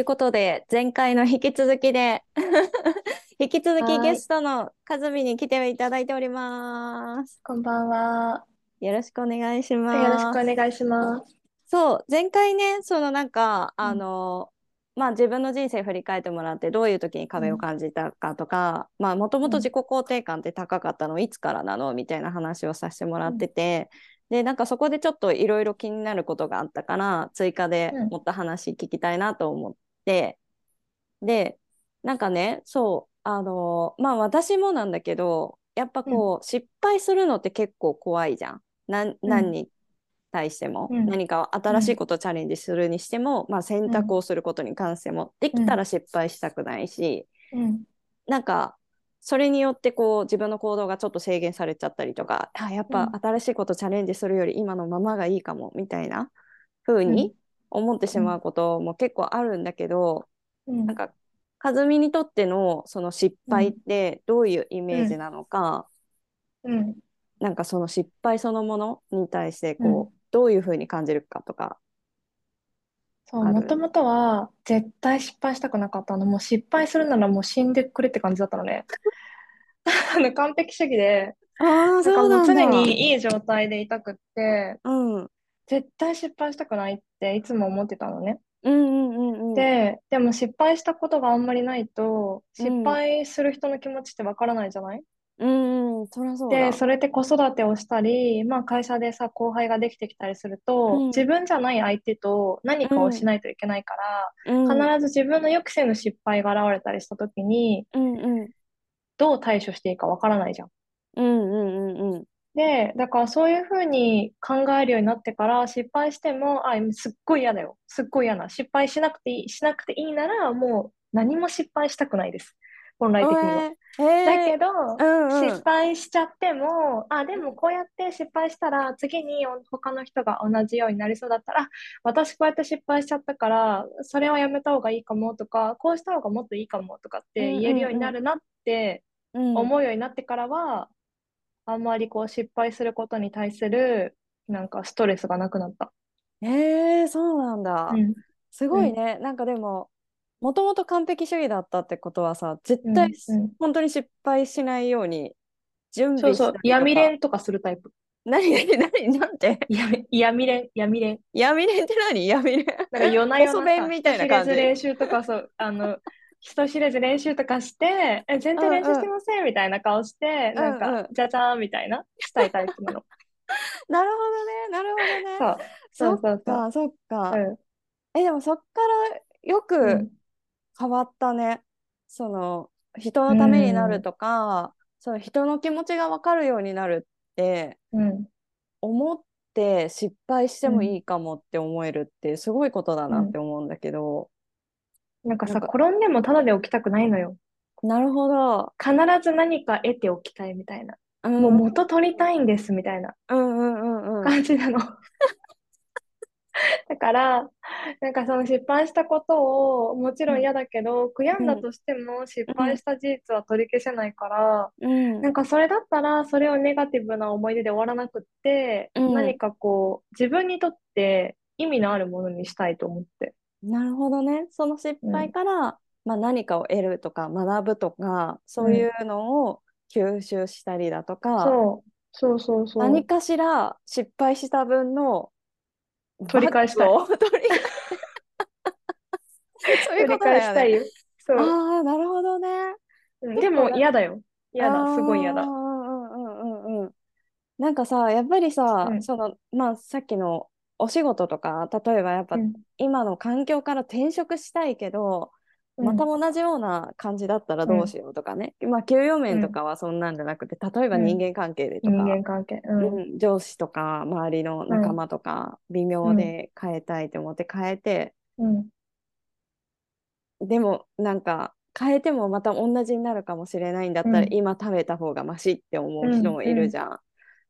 はい。ということで、前回の引き続きで、引き続きゲストのかずみに来ていただいております。こんばんは。よろしくお願いしよろします。くお願いします。そう、前回ね、そのなんか、あの、まあ自分の人生振り返ってもらって、どういう時に壁を感じたかとか、まあもともと自己肯定感って高かったのいつからなのみたいな話をさせてもらってて、で、なんかそこでちょっといろいろ気になることがあったから、追加でうんもっと話聞きたいなと思って、で、なんかね、そう、あの、まあ私もなんだけど、やっぱこう、失敗するのって結構怖いじゃん。何に対しても、うん。何か新しいことをチャレンジするにしても、まあ選択をすることに関しても、できたら失敗したくないし、うん。なんかそれによってこう自分の行動がちょっと制限されちゃったりとか、あやっぱうん。新しいことチャレンジするより今のままがいいかもみたいな風に思ってしまうことも結構あるんだけど、うんなんか和美にとってのその失敗ってどういうイメージなのか、うん。なんかその失敗そのものに対してこう、うんどういう風に感じるかとか。そう、もともとは絶対失敗したくなかったの。もう失敗するならもう死んでくれって感じだったのね。あの完璧主義で、ああそうなんだ。常にいい状態でいたくって、うん、うん絶対失敗したくないっていつも思ってたのね。うんうんうん。で、でも失敗したことがあんまりないと、うん失敗する人の気持ちってわからないじゃない？うんうん、そりゃそうだ。で、それで子育てをしたり、まあ会社でさ、後輩ができてきたりすると、うん自分じゃない相手と何かをしないといけないから、うん、必ず自分の予期せぬ失敗が現れたりした時に、うんうんどう対処していいかわからないじゃん。うんうんうんうんで、だからそういうふうに考えるようになってから、失敗しても、あ、すっごい嫌だよ。すっごい嫌な。失敗しなくていい、しなくていいなら、もう何も失敗したくないです。本来的には。えーえーだけど、うんうん失敗しちゃっても、あ、でもこうやって失敗したら、次に他の人が同じようになりそうだったら、あ私こうやって失敗しちゃったから、それはやめた方がいいかもとか、こうした方がもっといいかもとかって言えるようになるなってうん思うようになってからは、あんまりこう失敗することに対する、なんかストレスがなくなった。えー、そうなんだ。うん。すごいね。なんかでも、もともと完璧主義だったってことはさ、絶対うんうん本当に失敗しないように準そうそう。闇練とかするタイプ。何何何なんて？闇闇練、闇練。闇練って何？闇練なんか夜な夜なみたいな感じ練習とか、そう、あの、人知れず練習とかして、え、全然練習してませんみたいな顔して、なんうんうんか、じゃじゃーんみたいな、したいタイプなの。なるほどね、なるほどね。そう、そうそうそう。か、そっか。うんえ、でもそっからようくん変わったね。その人のためになるとか、その人の気持ちが分かるようになるってうん思って失敗してもいいかもって思えるってすごいことだなって思うんだけど、なんかさ、なんか転んでもただで起きたくないのよ。なるほど。必ず何か得ておきたいみたいな。うんもう元取りたいんですみたいなうんうんうんうん。感じなの。だから、なんかその失敗したことをもちろん嫌だけど、悔やんだとしても失敗した事実は取り消せないから、うんなんかそれだったらそれをネガティブな思い出で終わらなくって、うん何かこう自分にとって意味のあるものにしたいと思って。なるほどね。その失敗から、まあ、何かを得るとか学ぶとかそういうのを吸収したりだとか、そう、そうそうそう。何かしら失敗した分の取り返したい そういう取りことだよね。返したいよ。そう。ああ、なるほどね。うんでも嫌だよ。嫌だ、すごい嫌だうんうんうんうん。なんかさ、やっぱりさ、うんその、まあ、さっきのお仕事とか、例えばやっぱうん今の環境から転職したいけど、また同じような感じだったらどうしようとかね、まあ給与面とかはそんなんじゃなくて、例えば人間関係でとか、人間関係。うん。うん上司とか周りの仲間とか、微妙で変えたいと思って変えて、うん。でもなんか変えてもまた同じになるかもしれないんだったら、うん今食べた方がマシって思う人もいるじゃん。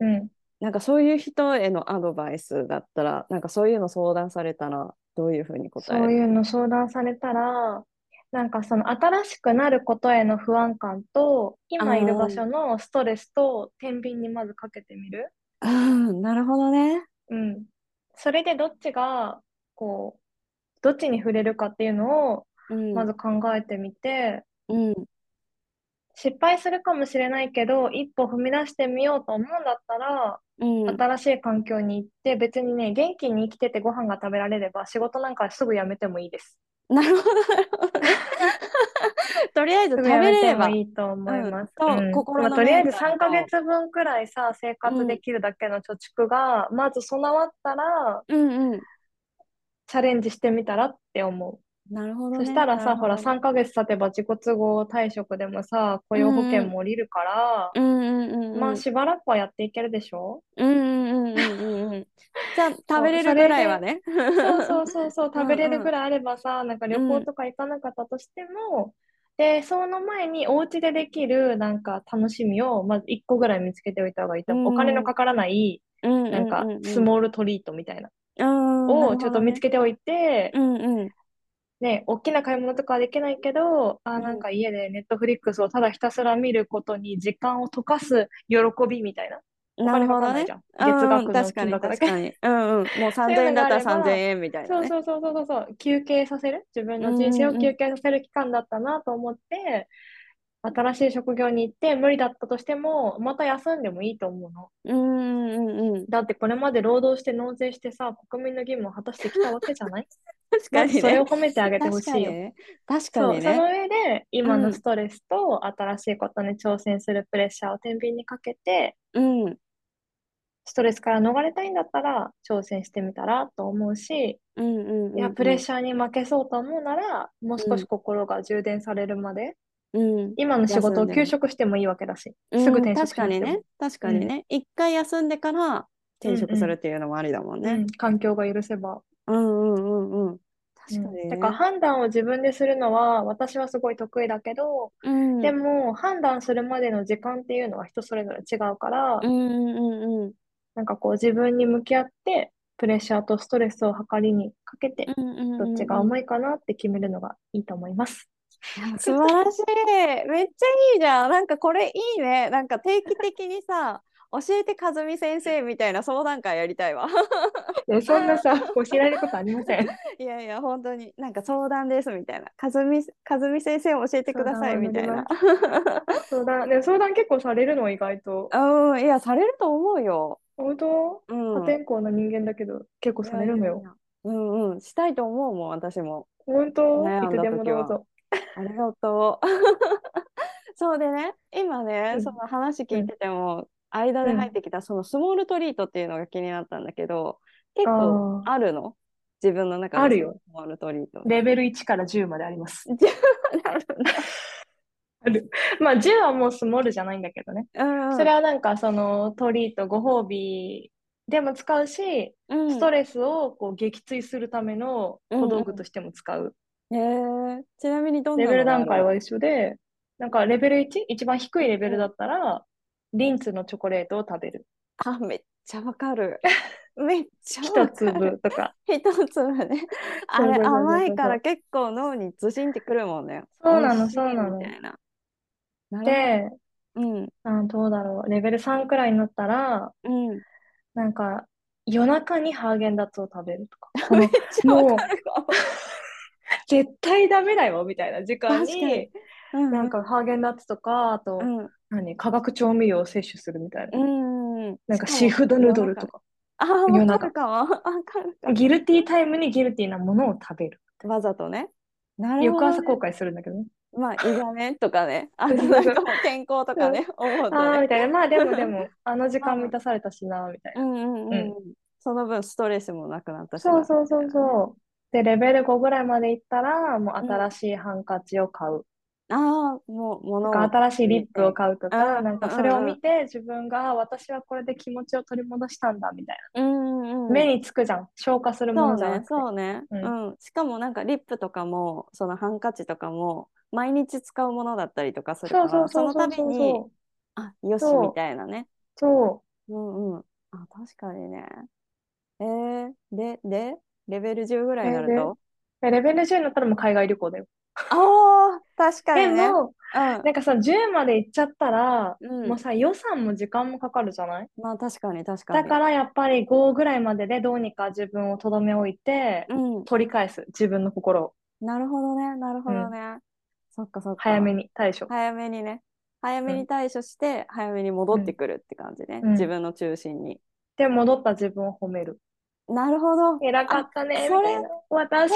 うん。なんかそういう人へのアドバイスだったら、なんかそういうの相談されたら、どういうふうに答えるそういうの相談されたら、なんかその新しくなることへの不安感と、今いる場所のストレスと天秤にまずかけてみる？ああ、なるほどね。うん。それでどっちが、こう、どっちに触れるかっていうのをうんまず考えてみて、うん失敗するかもしれないけど、一歩踏み出してみようと思うんだったら、うん。新しい環境に行って、別にね、元気に生きててご飯が食べられれば、仕事なんかすぐ辞めてもいいです。なるほどなるほど。とりあえず食べれれば。もいいと思います。うん。とうん。まあとりあえず3メンタルとヶ月分くらいさ、生活できるだけの貯蓄が、まず備わったら、うんうん。チャレンジしてみたらって思う。なるほどね。そしたらさ、ほら、なるほど。3ヶ月経てば自己都合退職でもさ、雇用保険も降りるから、うん。うんうんうんまあしばらくはやっていけるでしょ？うんうんうんうんうんうん。じゃあ食べれるぐらいはね。そうそうそうそう、食べれうんうん。るぐらいあればさ、なんか旅行とか行かなかったとしても、で、その前にお家でできるなんか楽しみをまず1個ぐらい見つけておいた方がいいと思う。うんお金のかからない、ななんかスモールトリートみたいな。ををちょっと見つけておいて、うんうんね、大きな買い物とかはできないけど、あ、うん。なんか家でネットフリックスをただひたすら見ることに時間を溶かす喜びみたいな。なるほどね。月額の確かに金額だけうんうん。もう3000円だったら3000円みたいなね。そうそうそうそうそう、休憩させる。自分の人生を休憩させる期間だったなと思って、新しい職業に行って無理だったとしても、また休んでもいいと思うの。うんうんうんうん。だってこれまで労働して納税してさ、国民の義務を果たしてきたわけじゃない？確かにね。それを褒めてあげてほしいよ。確かにね。その上で今うん。のストレスと新しいことに挑戦するプレッシャーを天秤にかけて、うん。ストレスから逃れたいんだったら挑戦してみたらと思うし、うんうんうんうん。いや、プレッシャーに負けそうと思うなら、もう少し心が充電されるまで、うん。今の仕事を休職してもいいわけだし、うんすぐ転職確かにね。確かにね。一回休んでから転職するっていうのもありだもんうねん環境が許せば。うんうんうんうん。確かにね。だから判断を自分でするのは私はすごい得意だけど、うん。でも判断するまでの時間っていうのは人それぞれ違うから、うんうんうんうん。なんかこう自分に向き合ってプレッシャーとストレスを測りにかけて、うんうんうんうん。どっちが重いかなって決めるのがいいと思います。素晴らしい。めっちゃいいじゃん。なんかこれいいね。なんか定期的にさ、教えて和美先生みたいな相談会やりたいわ。でそんなさ、教えられることありません。いやいや、本当になんか相談ですみたいな。和美和美先生を教えてくださいみたいな。相談、ね、相談結構されるの意外と。うん、いや、されると思うよ。本当？うん。破天荒な人間だけど、結構されるのよ。いやいやいや。うんうん。したいと思うもん、私も。本当？いつでもどうぞ。ありがとう。そうでね、今ね、うんその話聞いてても、間で入ってきたそのスモールトリートっていうのが気になったんだけど、結構あるの？自分の中であるよスモールトリート。レベル1から10まであります。なるほどある。まあ10はもうスモールじゃないんだけどね。うんそれはなんかそのトリート、ご褒美でも使うし、うんストレスをこう撃墜するための小道具としても使う。へーちなみにどんなレベル段階は一緒で、なんかレベル 1? 一番低いレベルだったら、リンツのチョコレートを食べる。あ、めっちゃわかる。めっちゃ一わかる。粒とか。一粒ね。あれ甘いから結構脳にズシンってくるもんね。そうなのそうなのみたいな。で、うん。あどうだろう。レベル3くらいになったら、うん。なんか夜中にハーゲンダッツを食べるとか。めっちゃわかる。絶対ダメだよみたいな時間にに、うんなんかハーゲンダッツとか、あと、うん。何、化学調味料を摂取するみたいな。うん。なんかシーフードヌードルとか。あ夜中かも。ギルティータイムにギルティーなものを食べる。わざとね。なるほ翌ど、ね。朝後悔するんだけどね。まあ、胃がね、とかね。あとなんか健康とかね、思うとああ、ね。みたいな。まあでもでも、あの時間満たされたしな、みたいな。うんうんうん。うその分ストレスもなくなったしそうそうそうう。そう。で、レベル5ぐらいまでいったら、もううん新しいハンカチを買う。ああ、もう、もの新しいリップを買うとか、うんなんかそれを見て自分が、あ私はこれで気持ちを取り戻したんだ、みたいうんうんうな。ん。目につくじゃん。消化するもそうねのじゃなく、て。そうね。ううん。しかもなんかリップとかも、そのハンカチとかも、毎日使うものだったりとかするそうから、そうそうその度に、そう。あ、よし、そうみたいなね。そう。うんうん。あ、確かにね。えー、で、で、レベル10ぐらいになると？でレベル10になったらもう海外旅行だよ。ああ、確かでにね。も、なんかさ、10まで行っちゃったら、うんもうさ、予算も時間もかかるじゃない？まあ確かに確かに。だからやっぱり5ぐらいまででどうにか自分をとどめ置いて、うん、取り返す、自分の心を。なるほどね、なるほどね。そっかそっか。早めに対処。早めにね。早めに対処して、早めに戻ってくるって感じね。うん自分の中心に。で、戻った自分を褒める。なるほど。偉かったね、みそれたいな。私、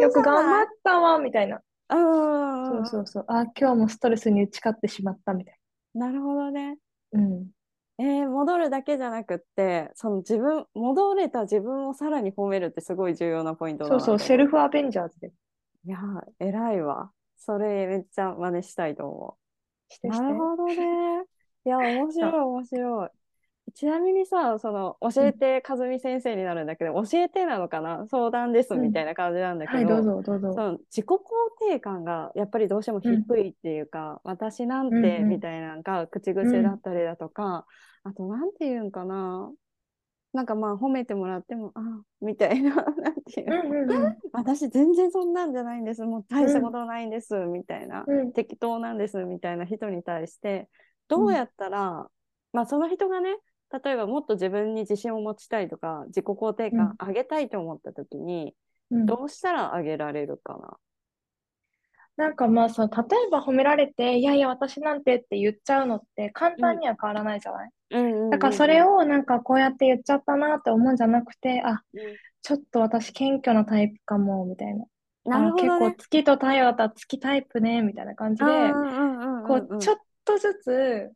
よく頑張ったわ、みたいな。うん。そうそうそう。あ、今日もストレスに打ち勝ってしまった、みたいなるほどね。な。うん。えー戻るだけじゃなくって、その自分、戻れた自分をさらに褒めるってすごい重要なポイントだなそうそう、シェルフアベンジャーズで。いやー、偉いわ。それめっちゃ真似したいと思う。してして。なるほどね。いや、面白い、面白い。ちなみにさ、その、教えて、和美先生になるんだけど、教えてなのかな？相談ですうん。みたいな感じなんだはい、けど、どうぞ、どうぞ。その自己肯定感がやっぱりどうしても低いっていうか、私なんうんうん。てみたいなのが口癖だったりだとか、あとなんていうんかな？なんかまあ褒めてもらってもあみたいな なんていううんの、うんうん。私全然そんなんじゃないんです。もう大したことないんです、みたいな、うん。適当なんですみたいな人に対してどうやったら、まあその人がね例えばもっと自分に自信を持ちたいとか自己肯定感上げたいと思った時に、うん。どうしたら上げられるかな？なんかまあその例えば褒められて、いやいや私なんてって言っちゃうのって簡単には変わらないじゃない、だからそれを、をなんかこうやって言っちゃったなって思うんじゃなくて、あ、うん。ちょっと私謙虚なタイプかも、みたいな。あ、なるほどね。結構月と太陽だったら月タイプね、みたいな感じで、こうちょっっとずつ、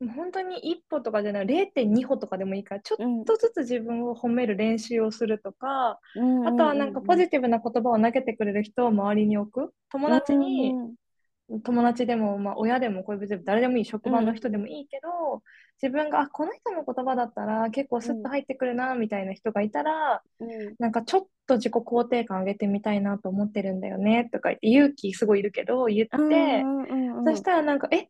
もう本当に一歩とかじゃない、0.2歩とかでもいいから、ちょっとずつ自分を褒める練習をするとか、あとはなんかポジティブな言葉を投げてくれる人を周りに置く。友達に、友達でも、まあ、親でも恋人でも誰でもいい、職場の人でもいいけど、自分が、あ、この人の言葉だったら結構スッと入ってくるな、みたいな人がいたら、なんかちょっと自己肯定感上げてみたいなと思ってるんだよね、とか言って、勇気すごいいるけど、言って、そしたらなんか、え、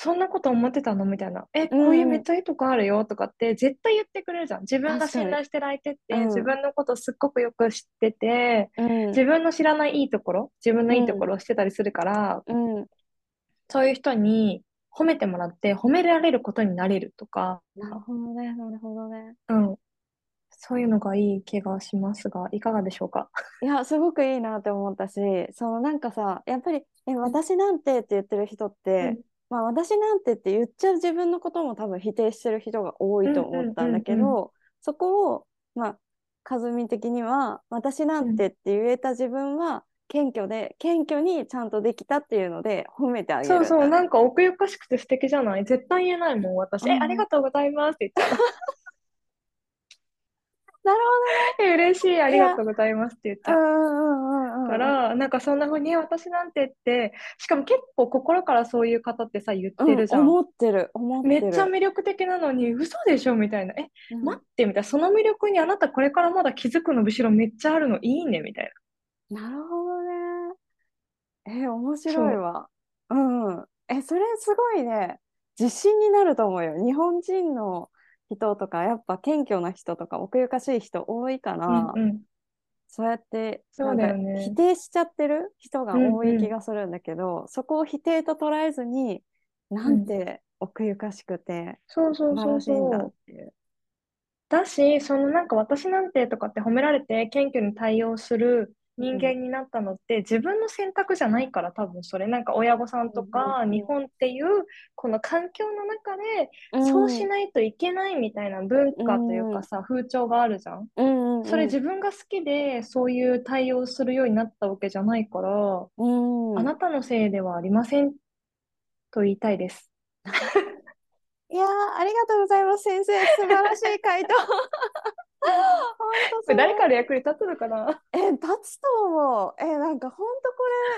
そんなこと思ってたの？みたいな。え、こういうめっちゃいいとこあるよとかって絶対言ってくれるじゃん。自分が信頼してる相手って、自分のことすっごくよく知ってて、自分の知らないいいところ、自分のいいところをしてたりするから、そういう人に褒めてもらって褒められることになれるとか。なるほどね、なるほどね。うん。そういうのがいい気がしますが、いかがでしょうか？いや、すごくいいなって思ったし、そのなんかさ、やっぱり、え、私なんてって言ってる人って、まあ私なんてって言っちゃう自分のことも多分否定してる人が多いと思ったんだけど、そこを、まあ、和美的には、私なんてって言えた自分は、謙虚で、謙虚にちゃんとできたっていうので褒めてあげる、そうそう、なんか奥ゆかしくて素敵じゃない？絶対言えないもん、私。うん、え、ありがとうございますって言ってた。なるほどね。嬉しい、ありがとうございますって言った。から、なんかそんなふうに、私なんてって、しかも結構心からそういう方ってさ、言ってるじゃん。うん、思ってる、思ってる。めっちゃ魅力的なのに、嘘でしょみたいな。え、うん、待って、みたいな。その魅力にあなたこれからまだ気づくの後ろめっちゃあるの？いいね、みたいな。なるほどね。え、面白いわ。ううん。え、それすごいね、自信になると思うよ。日本人の人とか、やっぱ謙虚な人とか、奥ゆかしい人多いから、うんうん、そうやってそうだよ、ね、否定しちゃってる人が多い気がするんだけど、うんうん、そこを否定と捉えずに、なんて奥ゆかしくて、そうそうそうそう。だし、そのなんか私なんてとかって褒められて謙虚に対応する人間になったのって、うん、自分の選択じゃないから多分それ。なんか親御さんとか日本っていうこの環境の中でそうしないといけないみたいな文化というかさ、風潮があるじゃん。それ自分が好きでそういう対応するようになったわけじゃないから、うん、あなたのせいではありませんと言いたいです。いやありがとうございます先生。素晴らしい回答 これ誰かの役に立つのかな？え立つと思う。えなんか本当こ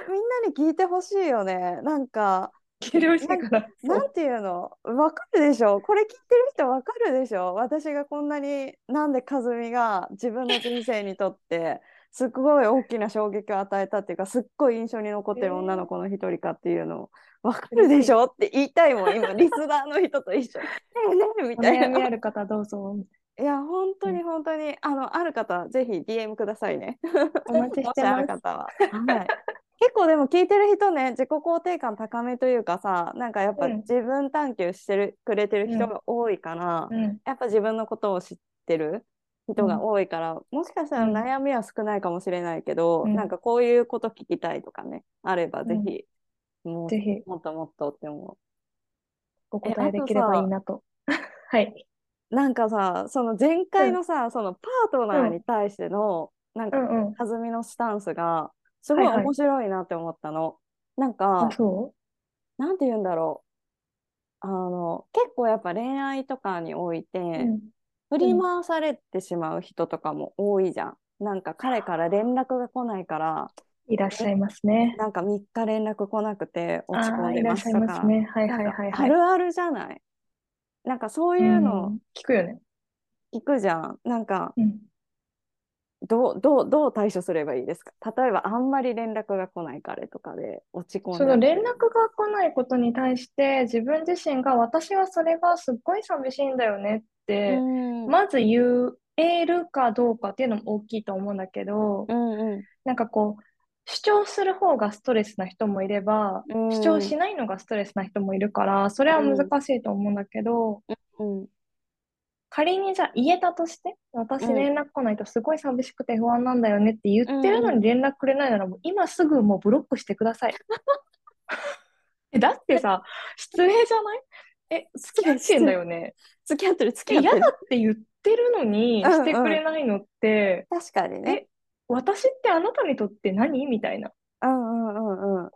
れみんなに聞いてほしいよね。なんか聞いてほしいから。なんていうの？わかるでしょ？これ聞いてる人わかるでしょ？私がこんなになんで和美が自分の人生にとってすっごい大きな衝撃を与えたっていうかすっごい印象に残ってる女の子の一人かっていうのをわかるでしょ？って言いたいもん今。リスナーの人と一緒。に「ねえねえ」みたいな。お悩みある方どうぞ。いや本当に本当に、うん、あのある方ぜひ DM くださいね。お待ちしてます。ある方は。はい。結構でも聞いてる人ね自己肯定感高めというかさなんかやっぱうん自分探求してる、くれてる人が多いから、うん。やっぱ自分のことを知ってる人が多いから、もしかしたらうん悩みは少ないかもしれないけど、うんなんかこういうこと聞きたいとかねあればぜひ、もうぜひもっともっとって思お答えできればいいなと。はい。うなんかさその前回のさ、そのパートナーに対しての、なんかうんうん。和美のスタンスがすごいはいはい面白いなって思ったの。なんかなんて言うんだろう。あの、結構やっぱ恋愛とかにおいて、ううん。振り回されてしまう人とかも多いじゃん。なんか彼から連絡が来ないから、いらっしゃいますね。なんか3日連絡来なくて落ち込ああ、んでますとか、ますね。はいなんかはいはいはい。あるあるじゃない？なんかそういうのん聞くよね。聞くじゃん。なんかうん。どう、どう、どう対処すればいいですか？例えばあんまり連絡が来ない彼とかで落ち込んでその連絡が来ないことに対して自分自身が私はそれがすっごい寂しいんだよねって、うんまず言えるかどうかっていうのも大きいと思うんだけど、うんうんなんかこう主張する方がストレスな人もいれば、うん。主張しないのがストレスな人もいるからそれは難しいと思うんだけど、うん。仮にじゃあ言えたとして私うん連絡来ないとすごい寂しくて不安なんだよねって言ってるのうんうん。に連絡くれないならもう今すぐもうブロックしてください。えだってさ失礼じゃない？え付き合ってんだよね。付き合ってる付えき合ってる。嫌だって言ってるのにうんうんしてくれないのって、確かにね。え私ってあなたにとって何？みたいな。うんうんうんうん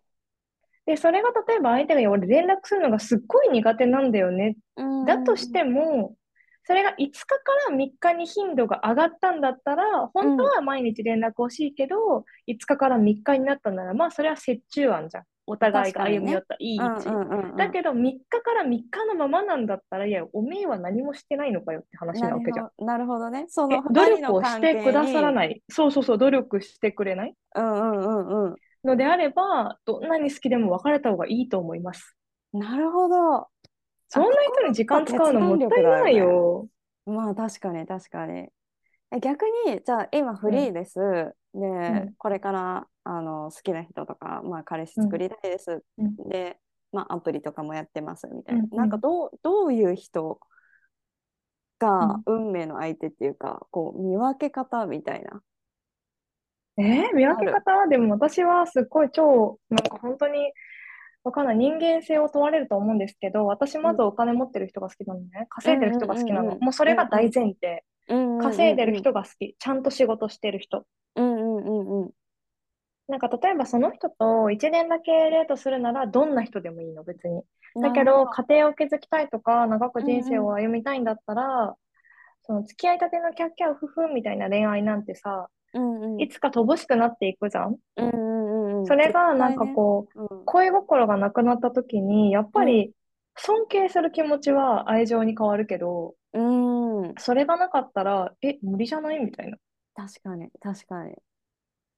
で、それが例えば相手が俺連絡するのがすっごい苦手なんだよね。うんだとしても、それが5日から3日に頻度が上がったんだったら、本当は毎日連絡欲しいけど、5日から3日になったなら、まあそれは折衷案じゃん。お互いが歩み寄ったいい位置。うんうんうんうんだけど3日から3日のままなんだったら、いや、おめえは何もしてないのかよって話なわけじゃん。なるほどね。そえの努力をしてくださらい。ない。そうそうそう、努力してくれない？うんうんうんうん。のであれば、どんなに好きでも別れた方がいいと思います。なるほど。そんな人に時間使うのもったいないよ。まあ確かに確かに。え逆にじゃあ今フリーです。で、んこれからあの好きな人とか、まあ、彼氏作りたいです。うんで、まあ、アプリとかもやってますみたいな。うんうんなんかどうどういう人うがん運命の相手っていうか、こう見分け方みたいな。えー？見分け方はでも私はすっごい超、なんか本当に、わかんない。人間性を問われると思うんですけど、私まずお金持ってる人が好きなのね。稼いでる人が好きなの。もうそれが大前提。稼いでる人が。が好き。ちゃんと仕事してる人。うんうんうんうん。なんか例えばその人と一年だけデートするならどんな人でもいいの、別に。だけど、家庭を築きたいとか、長く人生を歩みたいんだったら、その付き合いたてのキャッキャウフフみたいな恋愛なんてさ、うんうん。いつか乏しくなっていくじゃん？うんうんうんうん。それがなんかこう、絶対ね恋心がなくなった時に、やっぱり尊敬する気持ちは愛情に変わるけど、うん、うん、それがなかったら、え、無理じゃない？みたいな。確かに確かに。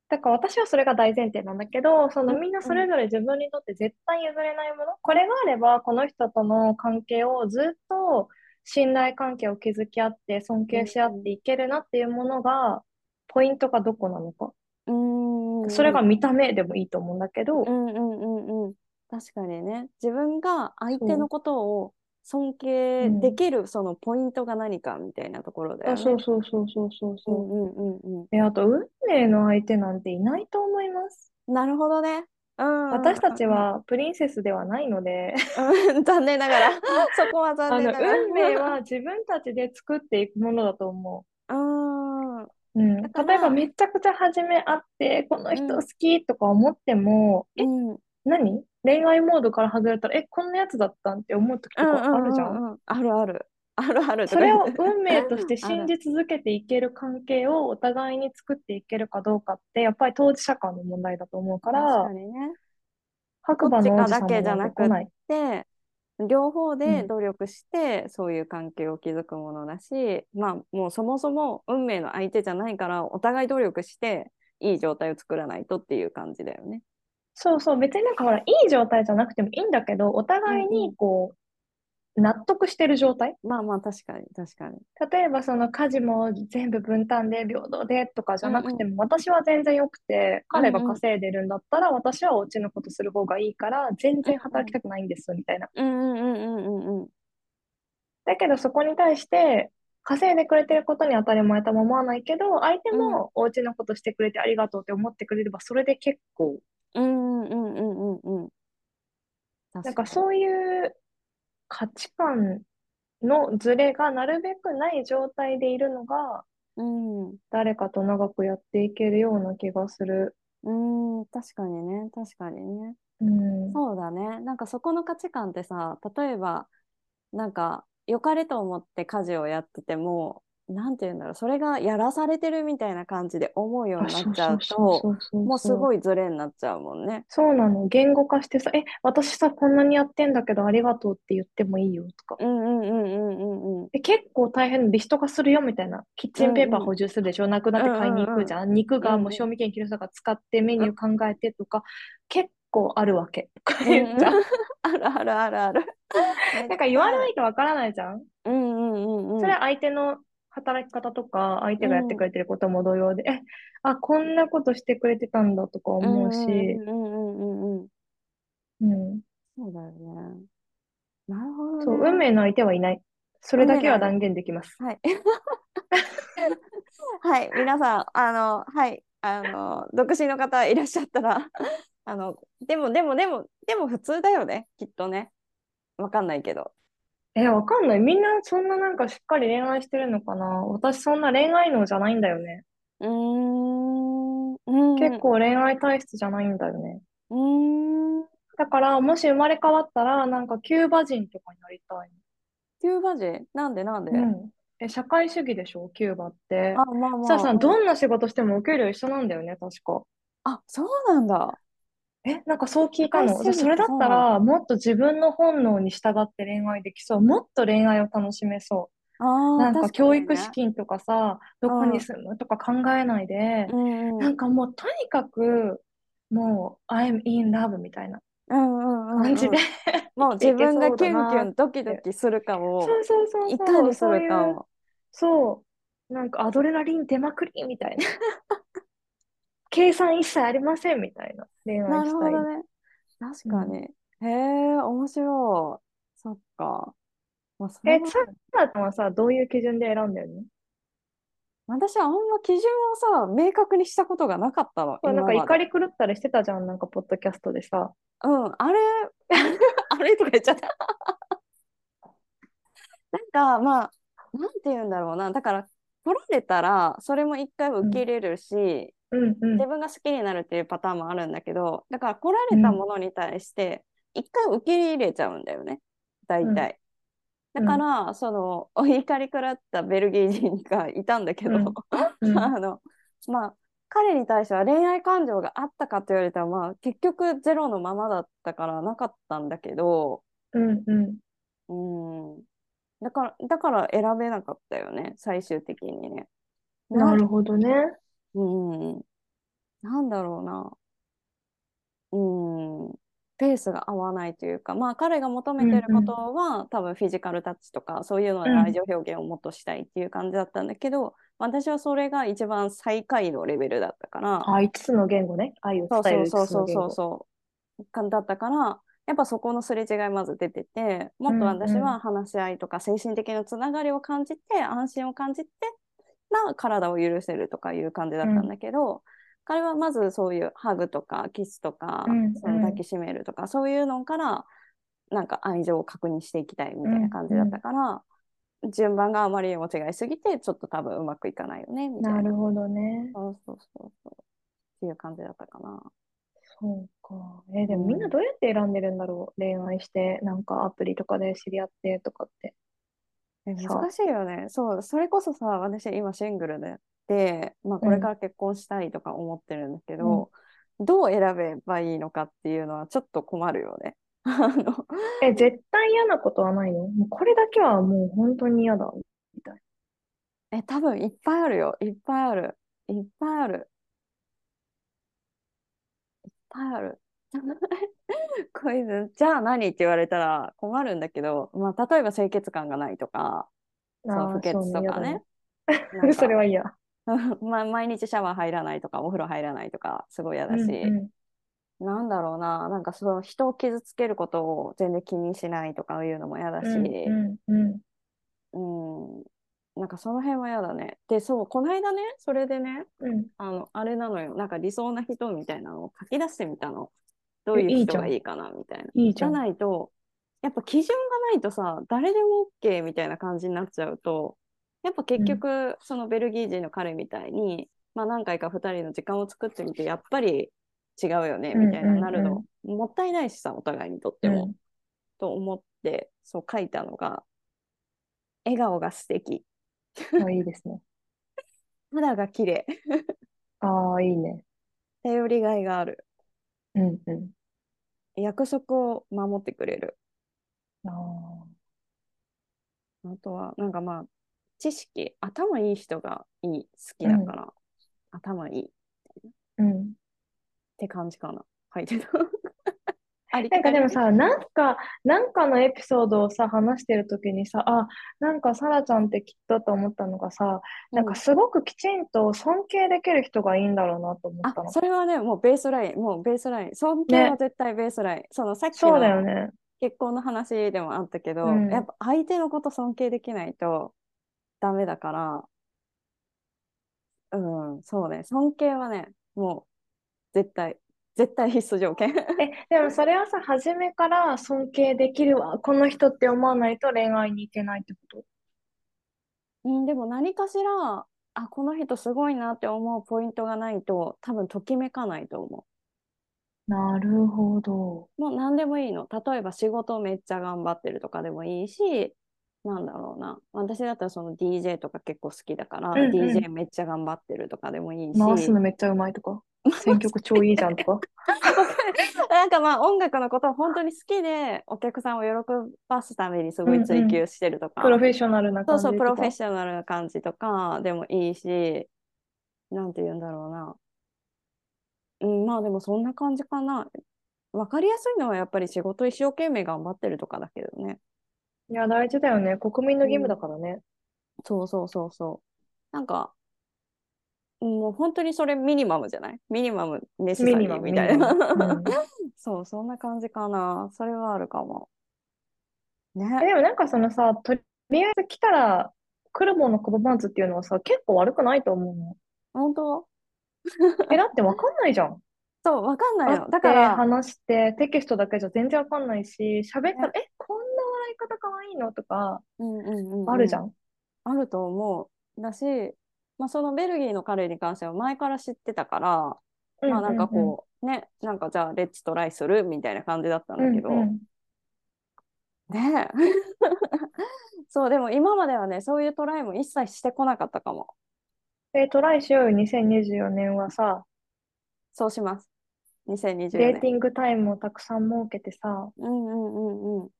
だから私はそれが大前提なんだけど、そのうん。みんなそれぞれ自分にとって絶対譲れないもの、これがあればこの人との関係をずっと信頼関係を築き合って尊敬し合っていけるなっていうものが、ポイントがどこなのか。うん。それが見た目でもいいと思うんだけど。う、んうんうんうん。確かにね。自分が相手のことを尊敬できるそのポイントが何かみたいなところだよね。あそうそうそうそうそううそう。んうんうんうえ、あと、運命の相手なんていないと思います。ん。なるほどね。うん私たちはプリンセスではないので、うん残念ながら そこは残念ながら。運命は自分たちで作っていくものだと思うんう。うん。だから例えば、めちゃくちゃ初め会って、この人好きとか思っても、え、うん何？恋愛モードから外れたら、え、こんなやつだったんって思う時とかあるじゃん？あるある。あるあるとそれを運命として信じ続けていける関係をお互いに作っていけるかどうかって、やっぱり当事者間の問題だと思うか、確からにね。白馬の王子どっちかだけじゃ様なくて両方でうん努力してそういう関係を築くものだし、まあもうそもそも運命の相手じゃないからお互い努力していい状態を作らないとっていう感じだよね。そうそう、別になんかほら、いい状態じゃなくてもいいんだけど、お互いにこう、納得してる状態まあまあ、確かに、確かに。例えばその家事も全部分担で平等でとかじゃなくてうも、私は全然よくて、彼が稼いでるんだったら、私はお家のことする方がいいから、全然働きたくないんです、みたいな。うんうんうんうんうんうん。だけどそこに対して、稼いでくれてることに当たり前とも思わないけど、相手もお家のことしてくれてありがとうって思ってくれれば、それで結構、うんうんうんうんうんうん。なんかそういう価値観のズレがなるべくない状態でいるのが、うん。誰かと長くやっていけるような気がする。うん、確かにね、確かにね。うん。そうだね。なんかそこの価値観ってさ、例えば、なんか、良かれと思って家事をやってても、なんて言うんだろう、それがやらされてるみたいな感じで思うようあ、になっちゃうと、もうす。ごいズレになっちゃうもんね。そうなの。言語化してさ、え、私さ、こんなにやってんだけどありがとうって言ってもいいよとか。うんうんうんうんうんうん。で、結構大変リスト化するよみたいな。キッチンペーパー補充するでしょ。なくなって買いに行くじゃん。肉がもう賞味期限切る人が使ってメニュー考えてとか、結構あるわけ。とか言っちゃう。あるあるあるある。なんか言わないとわからないじゃん。うんうんうんうん。それは相手の働き方とか、相手がやってくれてることも同様で、え、あ、こんなことしてくれてたんだとか思うし、うんうんうんうんうん。うん。そうだよね。なるほどそう、ね。運命の相手はいない。それだけは断言できます。はい。はい、皆さん、あの、はい、あの、独身の方いらっしゃったら、あの、でも、でも、でも、でも普通だよね、きっとね。わかんないけど。え、わかんない。みんなそんななんかしっかり恋愛してるのかな？私そんな恋愛脳じゃないんだよね。うーん、うん、結構恋愛体質じゃないんだよね。うーん、だから、もし生まれ変わったら、なんかキューバ人とかになりたいキューバ人？なんで？なんで、の。うん。え、社会主義でしょ？キューバって。あ、まあまあ、さあさ、うんどんな仕事してもお給料一緒なんだよね、確か。あ、そうなんだ。え、なんかそう聞いたの？それだったら、もっと自分の本能に従って恋愛できそう。もっと恋愛を楽しめそう。ああ、なんか教育資金とかさ、どこに住むとか考えないで、うんうん、なんかもうとにかく、もう、I'm in love みたいな感じで、もう自分がキュンキュンドキドキするかをそうそうそういそう、かにするかを。そう、なんかアドレナリン出まくりみたいな。計算一切ありませんみたいな恋な愛したい。るほどね。確かに。へえ、面白い。そっか。まあ、え、はさやたんはさ、どういう基準で選んでるの？私はあんま基準をさ、明確にしたことがなかったの、なんか。怒り狂ったりしてたじゃん、なんかポッドキャストでさ。うん、あれ、あれとか言っちゃった。なんか、まあ、なんて言うんだろうな。だから、取られたら、それも一回受け入れるし、うんうん自分が好きになるっていうパターンもあるんだけど、だから来られたものに対して、一回受け入れちゃうんだよね、大体。うんだから、その、お怒り食らったベルギー人がいたんだけど、うん うんあの、まあ、彼に対しては恋愛感情があったかと言われたら、まあ、結局ゼロのままだったからなかったんだけど、うんうん。うん。だから、だから選べなかったよね、最終的にね。なるほどね。うん。なんだろうな。うん。ペースが合わないというか、まあ彼が求めてることは、多分フィジカルタッチとかそういうのでうん愛情表現をもっとしたいっていう感じだったんだけど、私はそれが一番最下位のレベルだったから、あ、5つの言語ね。愛をそう伝える5つの言そうそうそうそう語。そうかだったからやっぱそこのすれ違いまず出ててもっと私うんうんは話し合いとか精神的なつながりを感じて安心を感じてな体を許せるとかいう感じだったんだけど、彼はまずそういうハグとかキスとか、うんうんその抱きしめるとかそういうのからなんか愛情を確認していきたいみたいな感じだったから、順番があまりにも違いすぎてちょっと多分うまくいかないよねみたいな。なるほどね。そうそうそうそうっていう感じだったかな。そうか。えーでもみんなどうやって選んでるんだろう。恋愛して、なんかアプリとかで知り合ってとかって。難しいよね。そう、それこそさ、私今シングルで、で、まあこれから結婚したいとか思ってるんだけど、どう選べばいいのかっていうのはちょっと困るよね。え、絶対嫌なことはないの？もうこれだけはもう本当に嫌だ。みたいえ、多分いっぱいあるよ。いっぱいある。いっぱいある。いっぱいある。こいつじゃあ何って言われたら困るんだけど、まあ、例えば清潔感がないとかその不潔とかね。そうなんか それは嫌。まあ、毎日シャワー入らないとかお風呂入らないとかすごい嫌だし、うんうん。なんだろうな。なんかその人を傷つけることを全然気にしないとかいうのも嫌だし、うんうんうん。うん、なんかその辺は嫌だね。でそうこの間ねそれでねうん。あのあれなのよ。なんか理想な人みたいなのを書き出してみたのどういう人がいいかなみたいな。いいじゃないとやっぱ基準がないとさ誰でも OK みたいな感じになっちゃうとやっぱ結局、そのベルギー人の彼みたいに、まあ、何回か2人の時間を作ってみてやっぱり違うよねみたいななるの、もったいないしさお互いにとっても、と思ってそう書いたのが笑顔が素敵。いいですね。肌が綺麗。ああ、いいね。頼りがいがあるうんうん。約束を守ってくれる。ああとはなんかまあ知識頭いい人がいい好きだから、頭いいっーう。ん。て感じかな。書いてた なんかでもあさ、なんか、なんかのエピソードをさ、話してるときにさ、あ、なんかサラちゃんってきっとと思ったのがさ、りなんかすごくきちんと尊敬できる人がいいんだろうなと思ったの。あそれはねもうベースラインもうベースライン。尊敬は絶対ベースライン、そのさっきそうだよのね。結婚の話でもあったけど、うん。やっぱ相手のこと尊敬できないとダメだから。うんそうね。尊敬はねもう絶対絶対必須条件え、でもそれはさ、初めから尊敬できるわ、この人って思わないと恋愛に行けないってこと？うん、でも何かしらあこの人すごいなって思うポイントがないと多分ときめかないと思なるほど。う。もう何でもいいの。例えば仕事めっちゃ頑張ってるとかでもいいしなんだろうな私だったらその DJ とか結構好きだから、うんうん DJ めっちゃ頑張ってるとかでもいいし回すのめっちゃうまいとか、選曲超いいじゃんとか。なんかまあ音楽のことを本当に好きでお客さんを喜ばすためにすごい追求してるとか、プロフェッショナルなそうそう、感じとかプロフェッ。ショナルな感じとかでもいいし、なんて言うんだろうな。うん、まあでもそんな感じかな。わかりやすいのはやっぱり仕事一生懸命頑張ってるとかだけどね。いや、大事だよね。国民の義務だからね。そうそうそうそう。なんか、もう本当にそれミニマムじゃない？ミニマムネセサリミニマムーみたいな。ミニマムうん そう、そんな感じかな。それはあるかも。ね。えでもなんかそのさ、とりあえず来たら来るもの拒まずっていうのはさ、結構悪くないと思うの。本当？え、だってわかんないじゃん。そう、わかんないの。会ってだから、話してテキストだけじゃ全然わかんないし、喋ったら、え、こんい方かわいいのとかうんうんうんうんあるじゃん。あると思う。だし、まあ、そのベルギーの彼に関しては前から知ってたから、まあなんかこう、ね、なんかじゃあレッツトライするみたいな感じだったんだけど、うんうんねえ そう、でも今まではね、そういうトライも一切してこなかったかも。え、トライしようよ、2024年はさ、そうします。2024年。デーティングタイムをたくさん設けてさ、うんうんうんう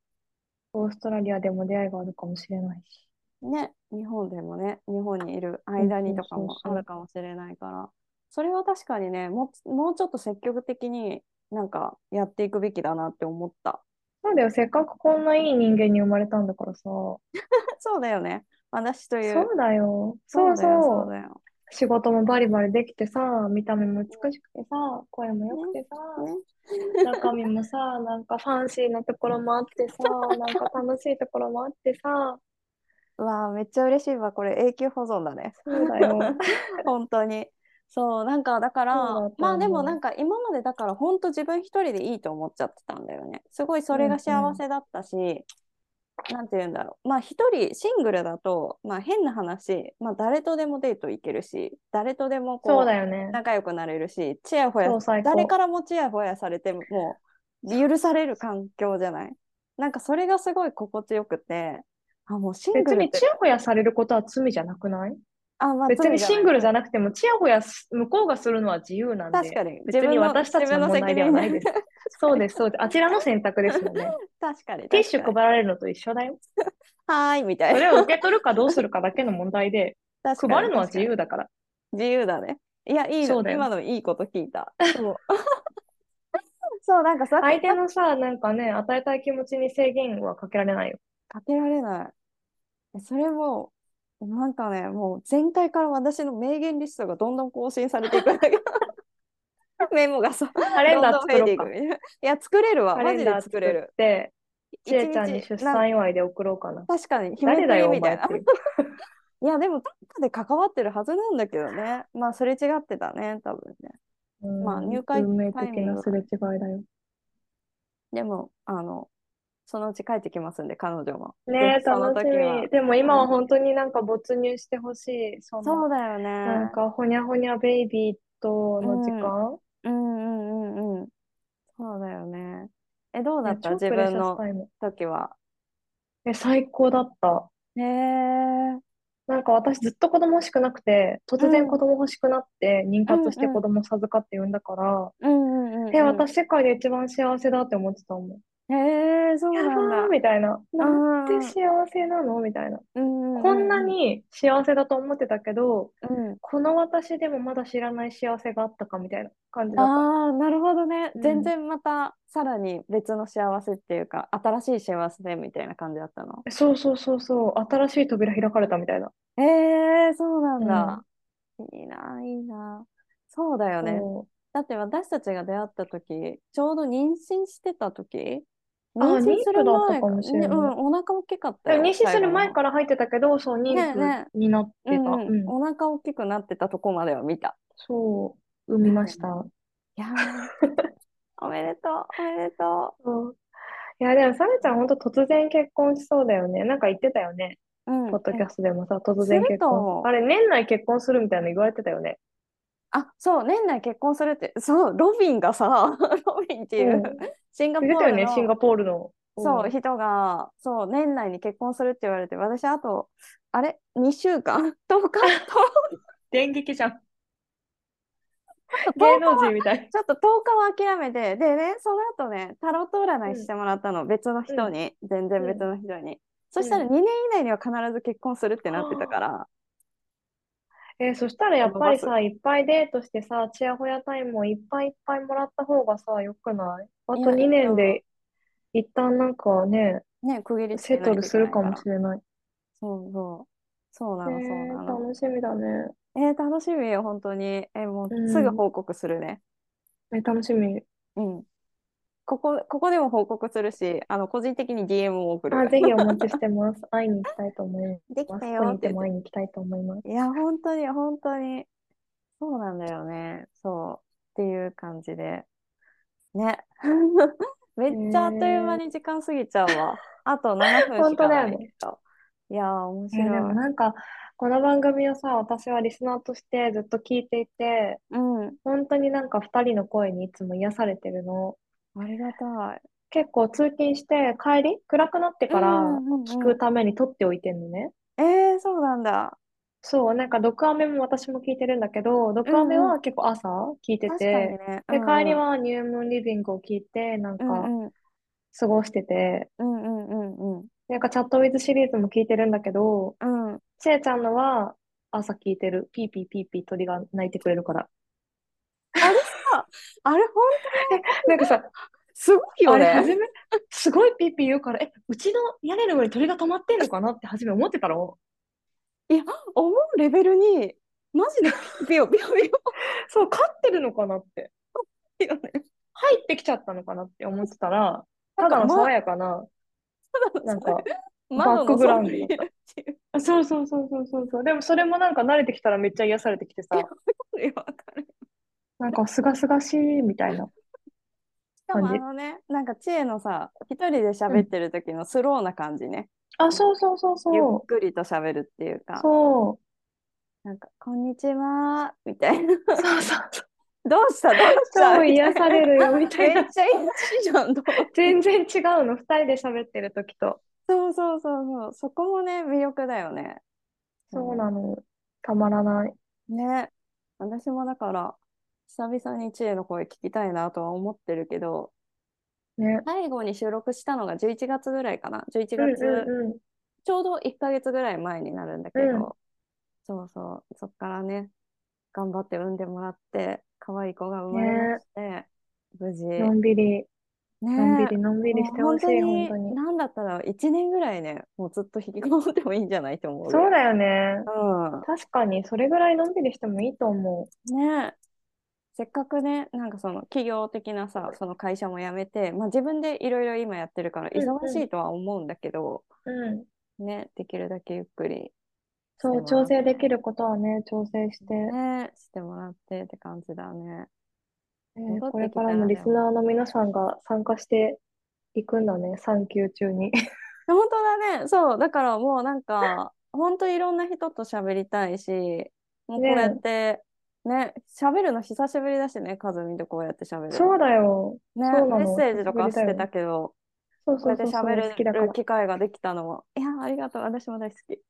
オーストラリアでも出会いがあるかもしれないし。ん。ね、日本でもね、日本にいる間にとかもあるかもしれないから、それは確かにね、もう、もうちょっと積極的になんかやっていくべきだなって思った。そうだよ、せっかくこんないい人間に生まれたんだからさ。そうだよね。私という。そうだよ。そだよ、そううそ。うだよ。仕事もバリバリできてさ、見た目も美しくてさ、声も良くてさ、ね、中身もさ、なんかファンシーなところもあってさ、なんか楽しいところもあってさ、うわあ、めっちゃ嬉しいわ。これ永久保存だね。そうだよ。本当に。そう、なんかだから、まあでもなんか今までだから本当自分一人でいいと思っちゃってたんだよね。すごいそれが幸せだったし、なんて言うんだろう。まあ一人シングルだと、まあ変な話、まあ誰とでもデート行けるし、誰とでもこそうだよね。仲良くなれるし、ちやほやそう、最高。誰からもちやほやされてももう許される環境じゃない？なんかそれがすごい心地よくて、あ、もうシング別ルってにチヤホヤされることは罪じゃなくない？あ、まあ、別にシングルじゃゃなくても、チヤホヤす向こうがするのは自由なんで、確かに。別に私たちの問題ではないです。そうです、そうです。あちらの選択ですもんね。確かに。ティッシュ配られるのと一緒だよ。にはーい、みたいな。それを受け取るかどうするかだけの問題で、配るのは自由だから。自由だね。いや、いいの。今のいいこと聞いた。そう。そう、なんかさ、相手のさ、なんかね、与えたい気持ちに制限はかけられないよ。かけられない。それも、なんかね、もう前回から私の名言リストがどんどん更新されていくんだけど、メモがさ、カレンダー作ろうかいや、作れるわ。カマジで作作れるっ。て、一ちえちゃんに日出産祝いで送ろうかな。確かに、日めく誰だよ、おりみたいな。いや、でも、どっかで関わってるはずなんだけどね。まあ、すれ違ってたね、多分ね。まあうん入会運命的なすれ違いだよ。でも、あの、そのうち帰ってきますんで、彼女も。ね楽しみ。でも今は本当になんか没入してほしい。その、そうだよね。なんか、ほにゃほにゃベイビーとの時間？うんうんうんうん。そうだよね。え、どうだった？自分の。時は。え、最高だった。へえ。なんか私ずっと子供欲しくなくて、突然子供欲しくなって、妊活して子供授かって産んだから、うんうんうんうん。え、私世界で一番幸せだって思ってたもん。へえ、そうやばなんだー。みたいな。なんうんて幸せなの？みたいな。うんうんこんなに幸せだと思ってたけど、うんうん。この私でもまだ知らない幸せがあったかみたいな感じだった。ああ、なるほどね。うん全然またさらに別の幸せっていうか、新しい幸せみたいな感じだったの？そうそうそうそう。新しい扉開かれたみたいな。へえ、そうなんだ。いいな、いいな。そうだよね。そだって私たちが出会った時、ちょうど妊娠してた時あ妊娠する妊婦だった前かもしれないねうん、お腹大きかったよ。も妊娠する前ら。から入ってたけど、そう、妊婦になってた。うんうんうんお腹大きくなってたとこまでは見た。そう、産みました。いやー おめでとう、おめでとそういや、でも、サメちゃん、ほんと突然結婚しそうだよね。なんか言ってたよね。う。うん。ポッドキャストでもさ、突然結婚。あれ、年内結婚するみたいなの言われてたよね。あ、そう、年内結婚するって、そう、ロビンがさ、ロビンっていう、うんシンガポールのシンガポールの。そう、ん人が、そう、年内に結婚するって言われて、私、あと、あれ ?2 週間 ?10 日？電撃じゃん。と芸10日は能人みたい。ちょっと10日は諦めて、でね、その後ね、タロット占いしてもらったの、別の人に、全然別の人に。そしたら2年以内には必ず結婚するってなってたから、えーそしたらやっぱりさ、いっぱいデートしてさ、チヤホヤタイムをいっぱいいっぱいもらった方がさ、よくない？あといや2年で一旦なんかね、ね、区切りつセトルけないといけないするかもしれない。そうそう。そうなの、そうえーなの。楽しみだね。えー楽しみよ、本当に。えーもううんすぐ報告するね。え楽しみ。うん。ここ、ここでも報告するし、あの、個人的に DM を送るかあ、ら。ぜひお待ちしてます。会いに行きたいと思います。できたこよっても会いに行きたいと思います。いや、本当に、本当に。そうなんだよね。そう。っていう感じで。ね。めっちゃあっという間に時間過ぎちゃうわ。あと7分しかないけど。いやー、面えーでも白い。なんか、この番組をさ、私はリスナーとしてずっと聞いていて、うん。本当になんか2人の声にいつも癒されてるの。ありがたい。結構通勤して帰り、暗くなってから聞くために撮っておいてんのね。えー、そうなんだ。そう、なんか、ドクアメも私も聞いてるんだけど、ドクアメは結構朝聞いてて、ね。で、うん帰りは New Moon Living を聞いて、なんうんか、うん過ごしてて、うんうんうんうんなんか、 Chat With シリーズも聞いてるんだけど、うん。うん。ちえちゃんのは朝聞いてる。ピーピーピーピー鳥が鳴いてくれるから。あれ、ほんなんかさ、すごいよあれ、ね。初め、すごいピーピー言うから、え、うちの屋根の上に鳥が止まってんのかなって初め思ってたの。思うレベルに、マジでピヨピヨピヨそう、飼ってるのかなって。入ってきちゃったのかなって思ってたら、ただの爽やかな、なんか、バックグラウンドそうそうそうそうそう。でもそれもなんか慣れてきたらめっちゃ癒されてきてさ、わかる。なんかすがすがしいみたいな。しかもあのね、なんか知恵のさ、一人で喋ってる時のスローな感じね。あ、そうそうそうゆっそくりと喋るっていうう。か、そなんか、こんにちは、みたいな。う。そうそうそう。どうした？どうした？超癒されるよみたいなめっ。ちゃ癒しじゃん。全然違うの。二人で喋ってる時と。そうそうそうそう。そこもね、魅力だよね。そうなの。たまらない。ね。私もだから、久々に知恵の声聞きたいなとは思ってるけど、ね。最後に収録したのが11月ぐらいかな。11うん月、うんうん。ちょうど1ヶ月ぐらい前になるんだけど、うんそうそう、そっからね、頑張って産んでもらって、可愛い子が生まれまして、無事。のんびり、ねのんびりのんびりしてほしい、本当に。なんだったら1年ぐらいね、もうずっと引きこもってもいいんじゃないと思う。そうだよね。うん。確かに、それぐらいのんびりしてもいいと思ねせっかくね、なんかその企業的なさ、その会社も辞めて、まあ自分でいろいろ今やってるから忙しいとは思うんだけど、う。うん。ね、できるだけゆっくりそう、調整できることはね、調整して、ね、してもらってって感じだね。ね戻ってきたらこれからもリスナーの皆さんが参加していくんだね、産休中に。本当だね、そう、だからもうなんか、本当いろんな人と喋りたいし、もうこうやって、ね、喋るの久しぶりだしね、カズミンとこうやって喋るの。そうだよ。ね、メッセージとかしてたけど、そうこやってそううそうそう、喋好きだからる。機会ができたのも、いや、ありがとう、私も大好き。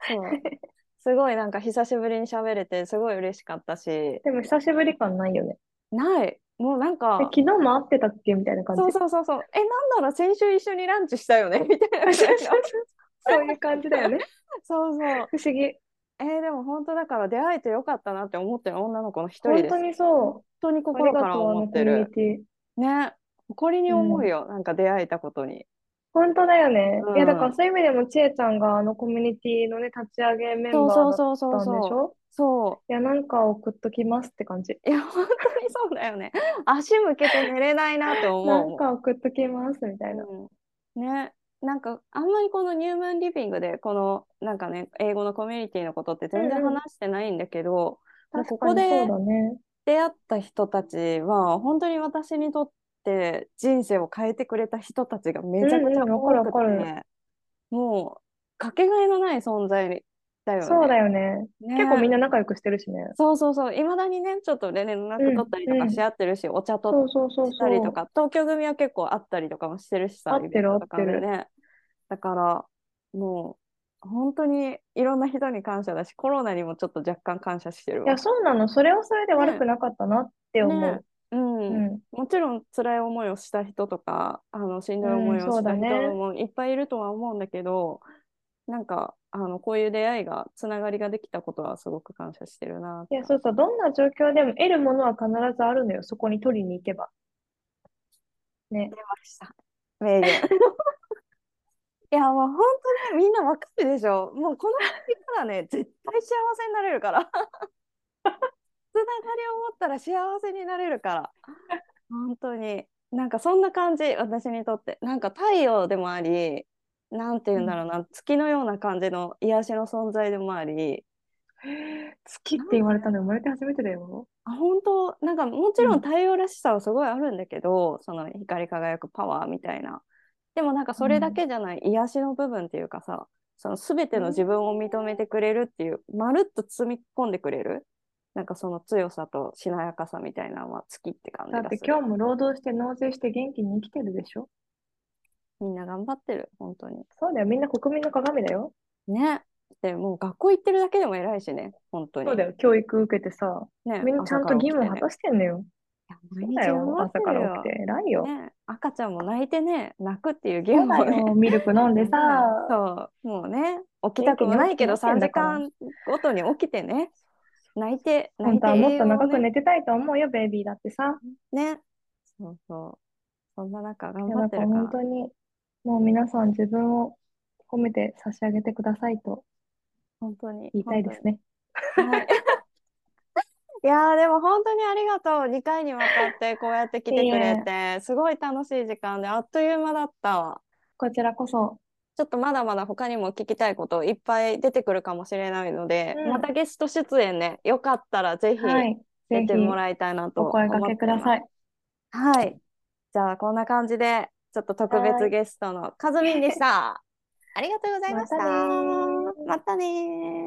そう。すごいなんか久しぶりに喋れて、すごい嬉しかったし、でも久しぶり感ないよね。ない。もうなんえ、か、昨日も会ってたっけみたいな感じ。そうそうそうそう、え、なんだろう、先週一緒にランチしたよね？みたいな。そういう感じだよね。そうそう。不思議。えーでも本当だから出会えてよかったなって思ってる女の子の一人です。本当に本そ当にう。あり心から思ってる。ね。誇りに思うよ、なんか出会えたことに。本当だよね。うんいや、だからそういう意味でも、ちえちゃんがあのコミュニティのね、立ち上げメンそうバーだそうそうったんでしそうそう。いや、なんか送っときますって感じ。う。いや、本当にそうだよね。足向けて寝れないなって思う。なんか送っときますみたいな。うん、ね。なんかあんまりこのニュームーンリビングでこのなんかね英語のコミュニティのことって全然うんうん話してないんだけど、もう確かにここで。出会った人たちは本当に私にとって人生を変えてくれた人たちがめちゃくちゃ多くて、わかるもうかけがえのない存在だよね。そうだよね。ね結構みんな仲良くしてるしね。そうそうそういまだにねちょっと連絡取ったりとかし合ってるし、お茶とそうそうそうしたり。とか東京組は結構会ったりとかもしてるしさ会ってるってねだからもう本当にいろんな人に感謝だしコロナにもちょっと若干感謝してるわいや、そうなの。それはそれで悪くなかったなって思ねう。うんうん。もちろん辛い思いをした人とかあのしんどい思いをした人もいっぱいいるとは思うんだけど、なんかあのこういう出会いがつながりができたことはすごく感謝してるな。いや、そうそう。どんな状況でも得るものは必ずあるのよ。そこに取りに行けば。ね。出ました。名言。いやもう本当にみんなわかるでしょ。もうこの時からね 絶対幸せになれるから。つながりを持ったら幸せになれるから。本当になんかそんな感じ私にとってなんか太陽でもありなんて言うんだろうな、月のような感じの癒しの存在でもあり好きって言われたの生まれて初めてだよ。あ本当？なんかもちろうんん太陽らしさはすごいあるんだけど、その光り輝くパワーみたいなでもなんかそれだけじゃない、癒しの部分っていうかさその全ての自分を認めてくれるっていう、まるっと包み込んでくれる？なんかその強さとしなやかさみたいなのは好きって感じだって今日も労働して納税して元気に生きてるでしょ？みんな頑張ってる本当にそうだよ。みんな国民の鏡だよ。ねでもう学校行ってるだけでも偉いしね本当にそうだよ。教育受けてさ、ねみんなちゃんと義務を果たしてんのよ。毎日朝から起きて。偉いよ。ね、赤ちゃんも泣いてね泣くっていう義そう務をね。ミルク飲んでさ、そう。もうね起きたくもないけど3時間ごとに起きてね。泣いて泣本いて当はもっと長く寝てたいと思うよ、ベイビーだってさ。ね。そうそう。そんな中頑張ってるから。本当に、もう皆さん自分を褒めて差し上げてくださいと本当に。言いたいですね。はいいやーでも本当にありがとう2回にわたってこうやって来てくれてすごい楽しい時間であっという間だったわこちらこそ。ちょっとまだまだ他にも聞きたいこといっぱい出てくるかもしれないので、うんまたゲスト出演ね、よかったらぜひ出てもらいたいなとお声掛けください。い。はい。じゃあこんな感じで、ちょっと特別ゲストのかずみんでした。ありがとうございました。またねーまたねー